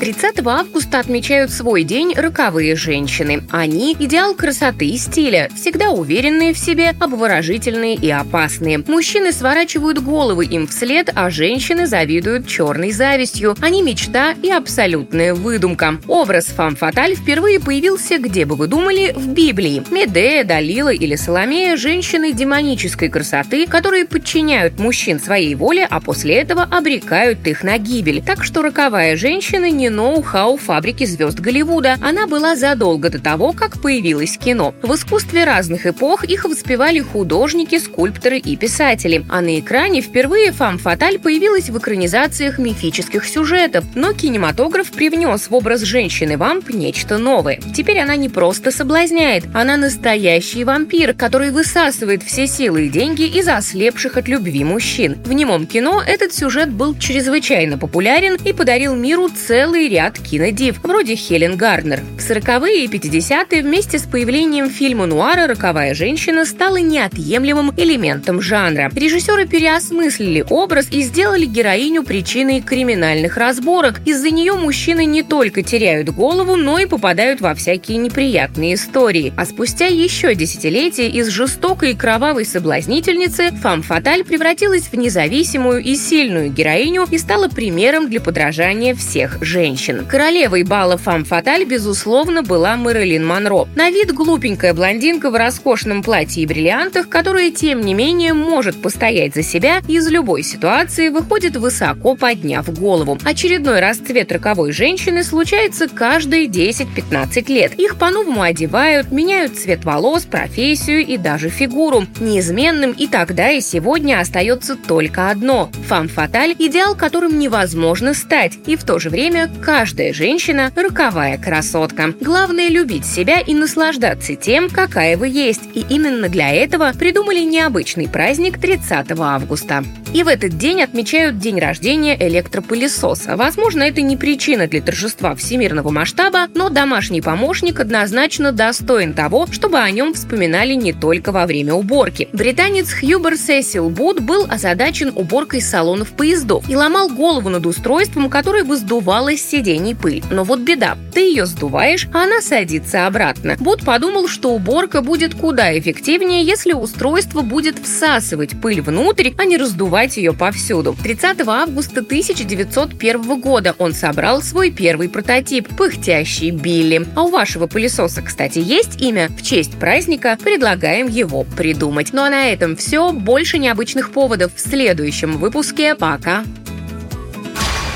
30 августа отмечают свой день роковые женщины. Они – идеал красоты и стиля, всегда уверенные в себе, обворожительные и опасные. Мужчины сворачивают головы им вслед, а женщины завидуют черной завистью. Они – мечта и абсолютная выдумка. Образ фам-фаталь впервые появился, где бы вы думали, в Библии. Медея, Далила или Соломея – женщины демонической красоты, которые подчиняют мужчин своей воле, а после этого обрекают их на гибель. Так что роковая женщина не ноу-хау фабрики звезд Голливуда. Она была задолго до того, как появилось кино. В искусстве разных эпох их воспевали художники, скульпторы и писатели. А на экране впервые фам фаталь появилась в экранизациях мифических сюжетов. Но кинематограф привнес в образ женщины-вамп нечто новое. Теперь она не просто соблазняет, она настоящий вампир, который высасывает все силы и деньги из ослепших от любви мужчин. В немом кино этот сюжет был чрезвычайно популярен и подарил миру целый целый ряд кинодив, вроде Хелен Гарнер. В 40-е и 50-е вместе с появлением фильма нуара «Роковая женщина» стала неотъемлемым элементом жанра. Режиссеры переосмыслили образ и сделали героиню причиной криминальных разборок. Из-за нее мужчины не только теряют голову, но и попадают во всякие неприятные истории. А спустя еще десятилетия из жестокой и кровавой соблазнительницы Фам Фаталь превратилась в независимую и сильную героиню и стала примером для подражания всех женщин женщин. Королевой бала фам фаталь, безусловно, была Мэрилин Монро. На вид глупенькая блондинка в роскошном платье и бриллиантах, которая, тем не менее, может постоять за себя и из любой ситуации выходит высоко подняв голову. Очередной расцвет роковой женщины случается каждые 10-15 лет. Их по-новому одевают, меняют цвет волос, профессию и даже фигуру. Неизменным и тогда, и сегодня остается только одно – фам-фаталь – идеал, которым невозможно стать, и в то же время каждая женщина – роковая красотка. Главное – любить себя и наслаждаться тем, какая вы есть. И именно для этого придумали необычный праздник 30 августа. И в этот день отмечают день рождения электропылесоса. Возможно, это не причина для торжества всемирного масштаба, но домашний помощник однозначно достоин того, чтобы о нем вспоминали не только во время уборки. Британец Хьюбер Сесил Буд был озадачен уборкой салонов поездов и ломал голову над устройством, которое бы сидений пыль. Но вот беда. Ты ее сдуваешь, а она садится обратно. Буд подумал, что уборка будет куда эффективнее, если устройство будет всасывать пыль внутрь, а не раздувать ее повсюду. 30 августа 1901 года он собрал свой первый прототип – пыхтящий Билли. А у вашего пылесоса, кстати, есть имя? В честь праздника предлагаем его придумать. Ну а на этом все. Больше необычных поводов в следующем выпуске. Пока!